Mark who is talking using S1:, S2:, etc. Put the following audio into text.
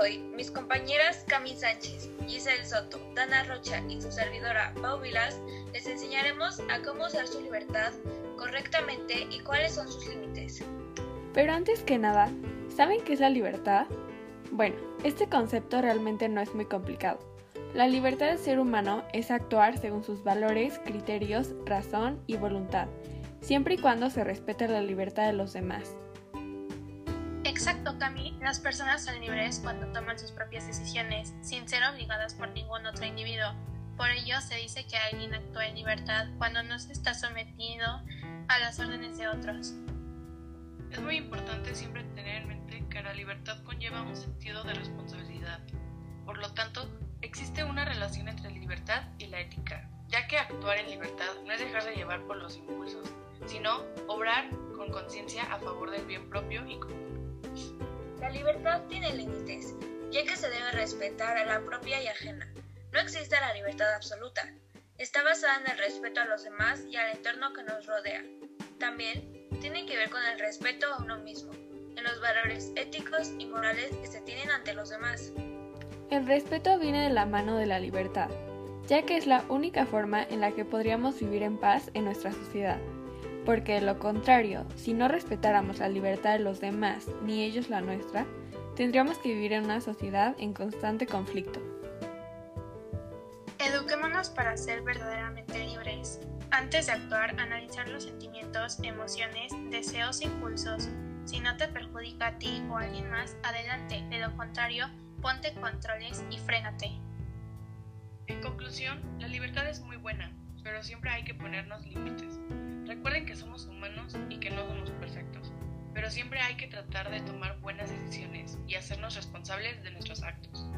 S1: hoy, mis compañeras Cami Sánchez, Giselle Soto, Dana Rocha y su servidora Pau Vilas les enseñaremos a cómo usar su libertad correctamente y cuáles son sus límites.
S2: Pero antes que nada, ¿saben qué es la libertad? Bueno, este concepto realmente no es muy complicado. La libertad del ser humano es actuar según sus valores, criterios, razón y voluntad, siempre y cuando se respete la libertad de los demás.
S3: Exacto, Cami. Las personas son libres cuando toman sus propias decisiones, sin ser obligadas por ningún otro individuo. Por ello, se dice que alguien actúa en libertad cuando no se está sometido a las órdenes de otros.
S4: Es muy importante siempre tener en mente que la libertad conlleva un sentido de responsabilidad. Por lo tanto, existe una relación entre libertad y la ética, ya que actuar en libertad no es dejarse llevar por los impulsos, sino obrar con conciencia a favor del bien propio y común.
S1: La libertad tiene límites, ya que se debe respetar a la propia y ajena. No existe la libertad absoluta. Está basada en el respeto a los demás y al entorno que nos rodea. También tiene que ver con el respeto a uno mismo, en los valores éticos y morales que se tienen ante los demás.
S2: El respeto viene de la mano de la libertad, ya que es la única forma en la que podríamos vivir en paz en nuestra sociedad porque de lo contrario, si no respetáramos la libertad de los demás ni ellos la nuestra, tendríamos que vivir en una sociedad en constante conflicto.
S3: Eduquémonos para ser verdaderamente libres. Antes de actuar, analizar los sentimientos, emociones, deseos e impulsos. Si no te perjudica a ti o a alguien más, adelante. De lo contrario, ponte controles y frénate.
S4: En conclusión, la libertad es muy buena, pero siempre hay que ponernos límites. Pero siempre hay que tratar de tomar buenas decisiones y hacernos responsables de nuestros actos.